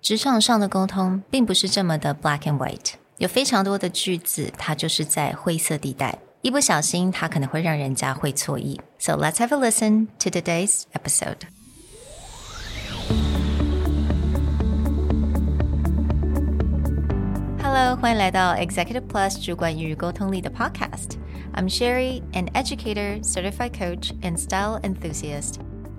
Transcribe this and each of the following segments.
职场上的沟通并不是这么的 black and white，有非常多的句子，它就是在灰色地带，一不小心它可能会让人家会错意。So let's have a listen to today's episode. Hello，欢迎来到 Executive Plus 主管与沟通力的 Podcast。I'm Sherry, an educator, certified coach, and style enthusiast.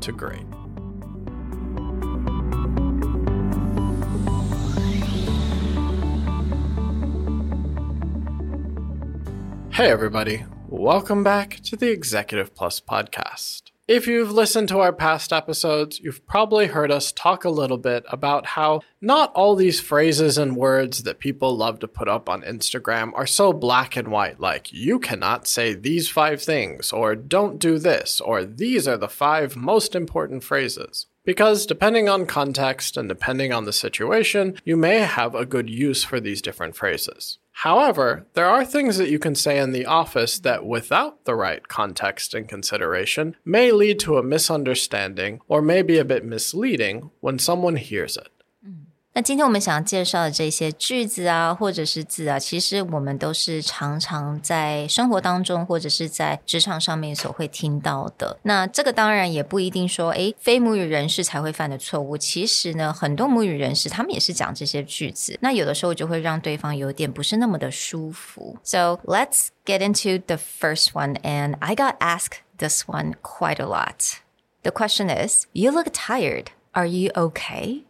to great. Hey, everybody. Welcome back to the Executive Plus podcast. If you've listened to our past episodes, you've probably heard us talk a little bit about how not all these phrases and words that people love to put up on Instagram are so black and white, like you cannot say these five things, or don't do this, or these are the five most important phrases. Because depending on context and depending on the situation, you may have a good use for these different phrases. However, there are things that you can say in the office that, without the right context and consideration, may lead to a misunderstanding or may be a bit misleading when someone hears it. 那今天我们想介绍的这些句子啊，或者是字啊，其实我们都是常常在生活当中或者是在职场上面所会听到的。那这个当然也不一定说，诶，非母语人士才会犯的错误。其实呢，很多母语人士他们也是讲这些句子，那有的时候就会让对方有点不是那么的舒服。So let's get into the first one, and I got asked this one quite a lot. The question is, "You look tired. Are you okay?"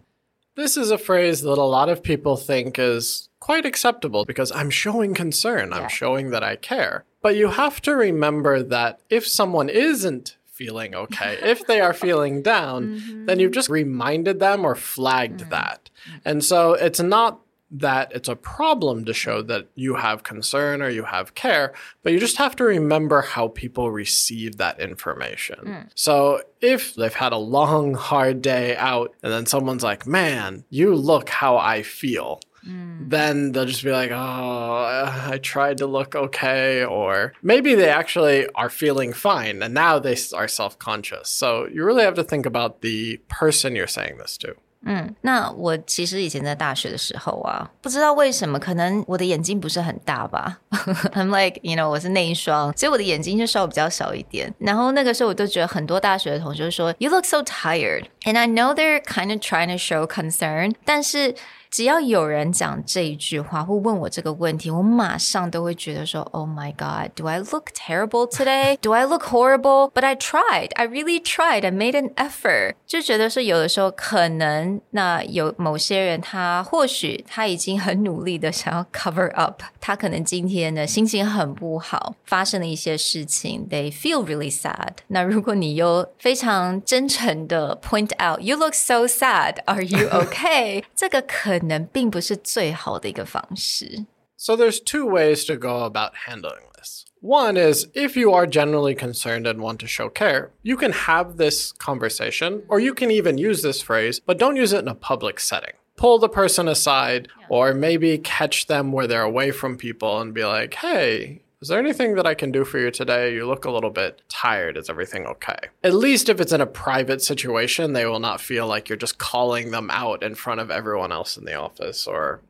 This is a phrase that a lot of people think is quite acceptable because I'm showing concern, I'm Yeah. showing that I care. But you have to remember that if someone isn't feeling okay, if they are feeling down, then you've mm-hmm. just reminded them or flagged mm-hmm. that. And so it's not that it's a problem to show that you have concern or you have care, but you just have to remember how people receive that information. Hmm. So if they've had a long, hard day out and then someone's like, man, you look how I feel. Hmm. Then they'll just be like, oh, I tried to look okay. Or maybe they actually are feeling fine and now they are self conscious. So you really have to think about the person you're saying this to. 嗯，那我其实以前在大学的时候啊，不知道为什么，可能我的眼睛不是很大吧。I'm like you know 我是内双，所以我的眼睛就稍微比较小一点。然后那个时候我就觉得很多大学的同学说 You look so tired, and I know they're kind of trying to show concern，但是。只要有人讲这一句话或问我这个问题，我马上都会觉得说，Oh my God, do I look terrible today? Do I look horrible? But I tried. I really tried. I made an effort. 就觉得说，有的时候可能那有某些人，他或许他已经很努力的想要 cover up，他可能今天呢心情很不好，发生了一些事情，they feel really sad。那如果你又非常真诚的 point out you look so sad, are you okay？这个可 能并不是最好的一个方式。 So there's two ways to go about handling this. One is if you are generally concerned and want to show care, you can have this conversation or you can even use this phrase, but don't use it in a public setting. Pull the person aside or maybe catch them where they're away from people and be like, "Hey, is there anything that I can do for you today? You look a little bit tired. Is everything okay? At least if it's in a private situation, they will not feel like you're just calling them out in front of everyone else in the office or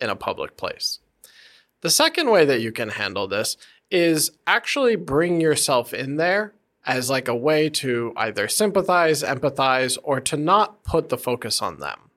in a public place. The second way that you can handle this is actually bring yourself in there as like a way to either sympathize, empathize, or to not put the focus on them.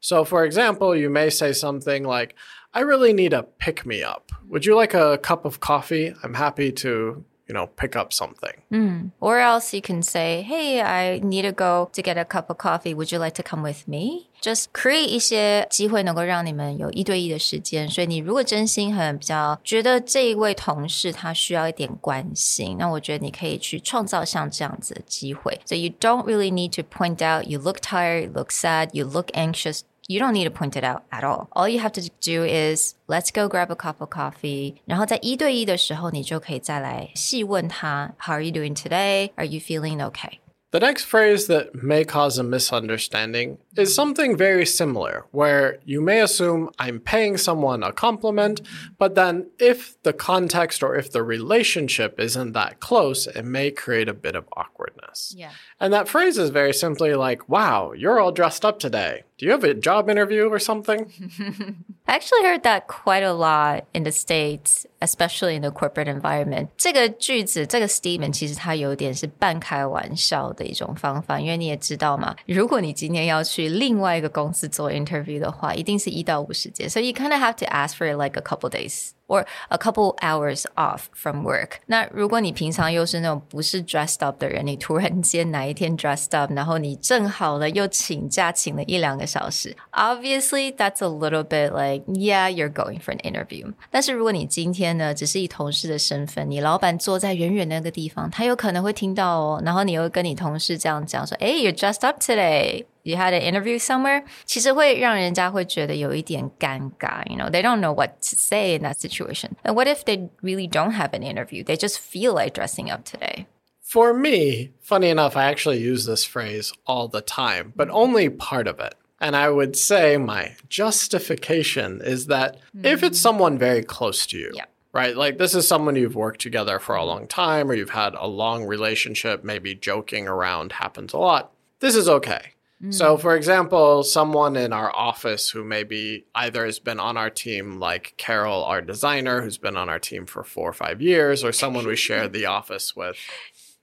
So, for example, you may say something like, I really need a pick me up. Would you like a cup of coffee? I'm happy to, you know, pick up something. Or else you can say, Hey, I need to go to get a cup of coffee. Would you like to come with me? Just create 一些机会能够让你们有一对一的时间。所以你如果真心很比较觉得这一位同事他需要一点关心，那我觉得你可以去创造像这样子的机会。So you don't really need to point out you look tired, you look sad, you look anxious. you don't need to point it out at all. All you have to do is let's go grab a cup of coffee. 然后在一对一的时候，你就可以再来细问他 How are you doing today? Are you feeling okay? The next phrase that may cause a misunderstanding is something very similar, where you may assume I'm paying someone a compliment, but then if the context or if the relationship isn't that close, it may create a bit of awkwardness. Yeah. And that phrase is very simply like, wow, you're all dressed up today. Do you have a job interview or something? I actually heard that quite a lot in the States, especially in the corporate environment. 这个句子，这个 statement 其实它有点是半开玩笑的一种方法，因为你也知道嘛，如果你今天要去另外一个公司做 interview 的话，一定是一到五时间，so you kind of have to ask for like a couple days or a couple hours off from work。那如果你平常又是那种不是 dressed up 的人，你突然间哪一天 dressed up，然后你正好呢又请假请了一两个小时，obviously that's a little bit like yeah you're going for an interview。但是如果你今天呢只是以同事的身份，你老板坐在远远那个地方，他有可能会听到哦，然后你又跟你同事这样讲说，哎，you're dressed up today。 you had an interview somewhere，其实会让人家会觉得有一点尴尬。You know, they don't know what to say in that situation. And what if they really don't have an interview? They just feel like dressing up today. For me, funny enough, I actually use this phrase all the time, but only part of it. And I would say my justification is that if it's someone very close to you, Yeah. right? Like this is someone you've worked together for a long time or you've had a long relationship, maybe joking around happens a lot. This is okay. so, hmm. for example, someone in our office who maybe either has been on our team, like Carol, our designer, who's been on our team for four or five years, or someone we share the office with,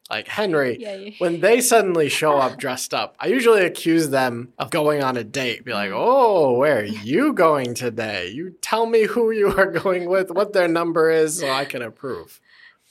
like Henry, Yeah, yeah. when they suddenly show up dressed up, I usually accuse them of going on a date. Be like, hmm. oh, where are you going today? You tell me who you are going with, what their number is, so I can approve.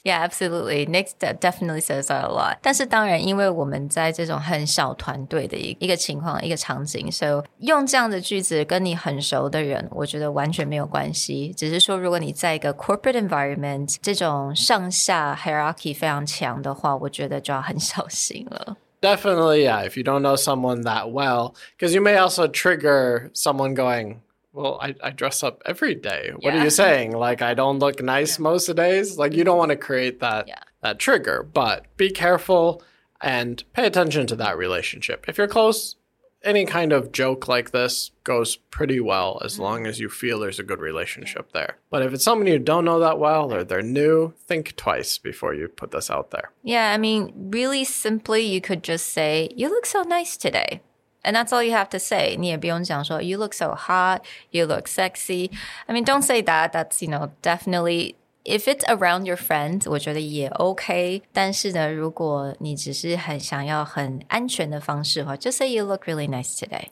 Yeah, absolutely. Nick de- definitely says that a lot. 但是当然，因为我们在这种很小团队的一一个情况、一个场景，so 用这样的句子跟你很熟的人，我觉得完全没有关系。只是说，如果你在一个 corporate environment 这种上下 hierarchy 非常强的话，我觉得就要很小心了。 Definitely, yeah. If you don't know someone that well, because you may also trigger someone going, well, I, I dress up every day. What are you saying? Like, I don't look nice most of the days? Like, you don't mm-hmm. want to create that, Yeah. that trigger, but be careful and pay attention to that relationship. If you're close, any kind of joke like this goes pretty well as mm-hmm. long as you feel there's a good relationship there. But if it's someone you don't know that well or they're new, think twice before you put this out there. Yeah, I mean, really simply, you could just say, "You look so nice today." And that's all you have to say. 你也不用讲说 you look so hot, you look sexy. I mean, don't say that. That's, you know, definitely if it's around your friends, 我觉得也 OK。但是呢，如果你只是很想要很安全的方式的话，just say you look really nice today.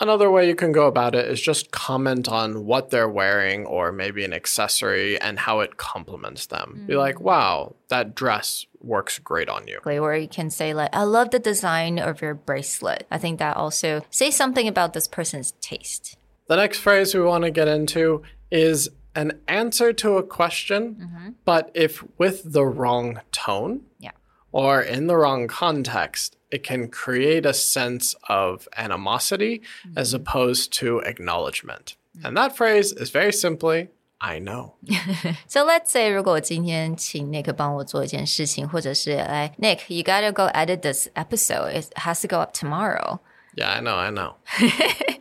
Another way you can go about it is just comment on what they're wearing or maybe an accessory and how it complements them. Be like, mm. wow, that dress works great on you. Or you can say like, I love the design of your bracelet. I think that also say something about this person's taste. The next phrase we want to get into is an answer to a question, mm-hmm. but if with the wrong tone Yeah. or in the wrong context, it can create a sense of animosity as opposed to acknowledgement. And that phrase is very simply, I know. So let's say 如果我今天请 Nick 帮我做一件事情，或者是来 Nick, you gotta go edit this episode. It has to go up tomorrow. Yeah, I know, I know.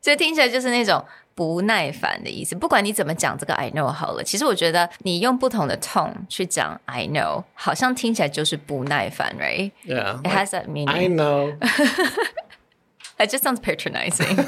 所以听起来就是那种 不耐烦的意思。不管你怎么讲这个 I know 好了，其实我觉得你用不同的 tone 去讲 I know，好像听起来就是不耐烦，right? Yeah. It like, has that meaning. I know. It just sounds patronizing.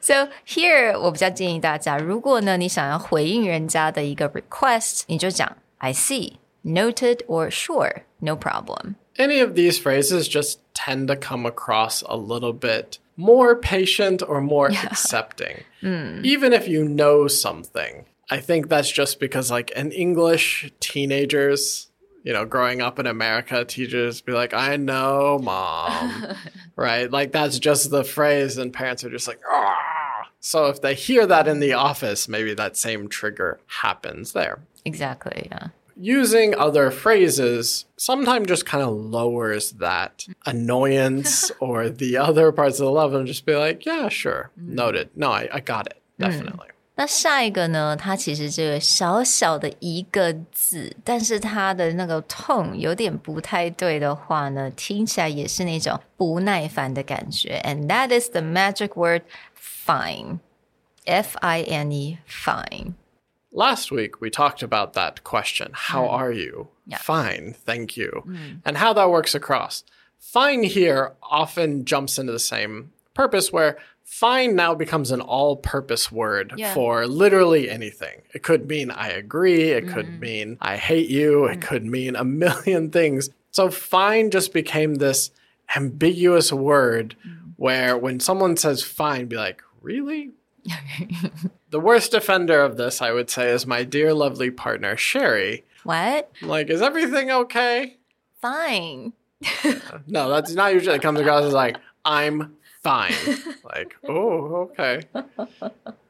So here，我比较建议大家，如果呢你想要回应人家的一个 request，你就讲 I see, noted or sure, no problem. Any of these phrases just tend to come across a little bit more patient or more accepting. Even if you know something. I think that's just because, like, in English, teenagers, you know, growing up in America, teachers be like, I know, mom. right? Like, that's just the phrase, and parents are just like, ah. So if they hear that in the office, maybe that same trigger happens there. Exactly. Yeah using other phrases sometimes just kind of lowers that annoyance or the other parts of the level and just be like, yeah, sure, noted. No, I, I got it. Definitely. 那下一个呢？它其实这个小小的一个字，但是它的那个 tone 有点不太对的话呢，听起来也是那种不耐烦的感觉。And that is the magic word fine. F I N E, fine. Last week, we talked about that question How mm. are you? Yeah. Fine, thank you. Mm. And how that works across. Fine here often jumps into the same purpose where fine now becomes an all purpose word Yeah. for literally anything. It could mean I agree, it could mm. mean I hate you, it could mean a million things. So fine just became this ambiguous word where when someone says fine, be like, really? The worst offender of this, I would say, is my dear lovely partner, Sherry. What? I'm like, is everything okay? Fine. No, that's not usually it comes across as like, I'm fine. like, oh, okay.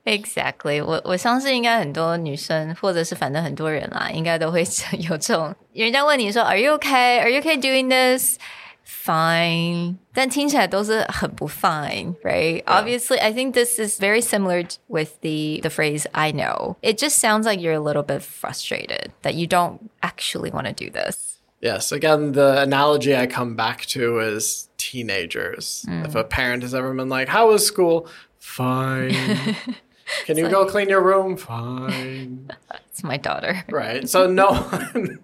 Exactly，我我相信应该很多女生或者是反正很多人啦，应该都会有这种，人家问你说 “Are you okay? Are you okay doing this?” Fine，但听起来都是很不 fine, right? Obviously, I think this is very similar t- with the the phrase "I know." It just sounds like you're a little bit frustrated that you don't actually want to do this. Yes, again, the analogy I come back to is teenagers. If a parent has ever been like, How was school? Fine. Can you go clean your room? Fine. It's my daughter. Right. So no one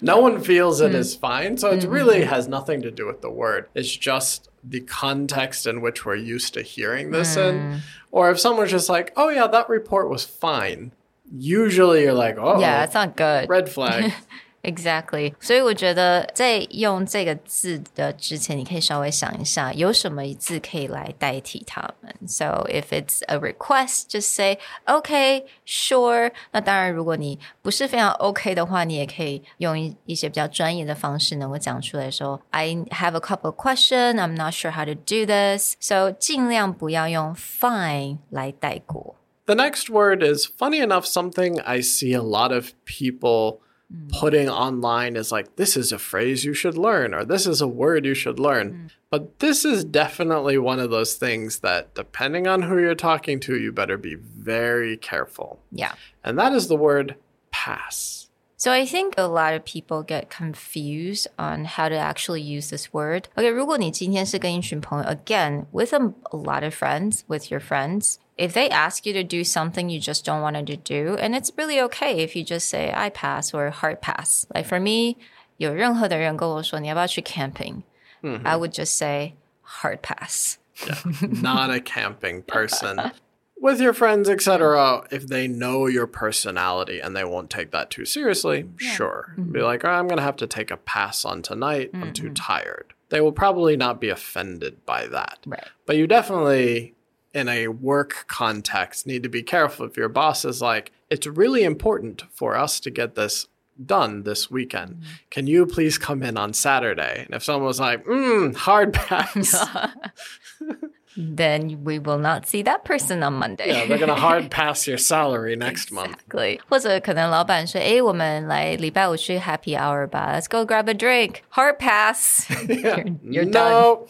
no one feels it hmm. is fine. So it hmm. really has nothing to do with the word. It's just the context in which we're used to hearing this in. Hmm. Or if someone's just like, oh yeah, that report was fine. Usually you're like, oh Yeah, it's not good. red flag. Exactly，所以我觉得在用这个字的之前，你可以稍微想一下，有什么字可以来代替它们。So if it's a request, just say okay, sure。那当然，如果你不是非常 OK 的话，你也可以用一一些比较专业的方式能够讲出来说，I have a couple of questions, I'm not sure how to do this。So 尽量不要用 fine 来带过。 The next word is funny enough, something I see a lot of people Mm. putting online is like, this is a phrase you should learn, or this is a word you should learn. Mm. But this is definitely one of those things that, depending on who you're talking to, you better be very careful. Yeah. And that is the word pass. So I think a lot of people get confused on how to actually use this word. Okay, 如果你今天是跟一群朋友 again with a, a lot of friends, with your friends, if they ask you to do something you just don't want to do, and it's really okay if you just say I pass or hard pass. Like for me, 有任何的人跟我说你要不要去 camping, I would just say hard pass. not a camping person. With your friends, etc., if they know your personality and they won't take that too seriously, sure. Be mm-hmm. like, oh, I'm going to have to take a pass on tonight. I'm too mm-hmm. tired. They will probably not be offended by that. Right. But you definitely, in a work context, need to be careful if your boss is like, it's really important for us to get this done this weekend. Mm-hmm. Can you please come in on Saturday? And if someone was like, mm, hard pass. Then we will not see that person on Monday. Yeah, they're gonna hard pass your salary next month. Exactly. 或者可能老板说：“诶，我们来礼拜五去 Happy Hour 吧，Let's go grab a drink. Hard pass. you're, you're done. no,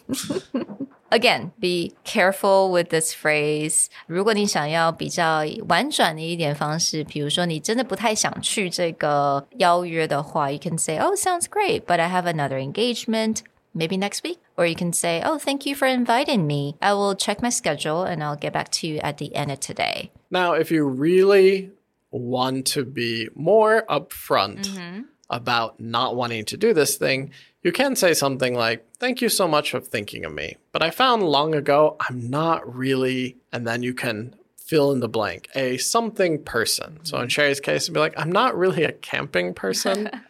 Again, be careful with this phrase. 如果你想要比较婉转的一点方式，比如说你真的不太想去这个邀约的话，you can say, "Oh, sounds great, but I have another engagement." Maybe next week. Or you can say, Oh, thank you for inviting me. I will check my schedule and I'll get back to you at the end of today. Now, if you really want to be more upfront mm-hmm. about not wanting to do this thing, you can say something like, Thank you so much for thinking of me. But I found long ago I'm not really, and then you can fill in the blank, a something person. So in mm-hmm. Sherry's case, it'd be like, I'm not really a camping person.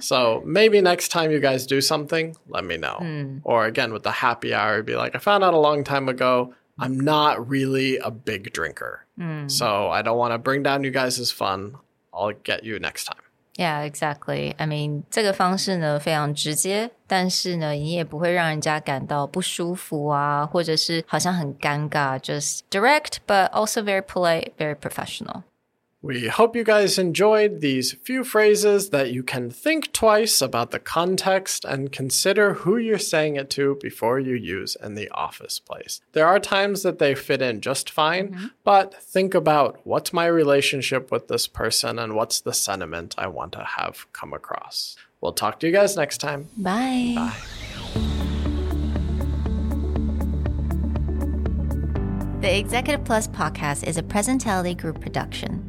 so maybe next time you guys do something, let me know. Or again, with the happy hour, it'd be like, I found out a long time ago, I'm not really a big drinker. So I don't want to bring down you guys' fun. I'll get you next time. Yeah, exactly. I mean，这个方式呢非常直接，但是呢，你也不会让人家感到不舒服啊，或者是好像很尴尬。Just direct, but also very polite, very professional. We hope you guys enjoyed these few phrases that you can think twice about the context and consider who you're saying it to before you use in the office place. There are times that they fit in just fine, mm-hmm. but think about what's my relationship with this person and what's the sentiment I want to have come across. We'll talk to you guys next time. Bye. Bye. The Executive Plus podcast is a Presentality Group production,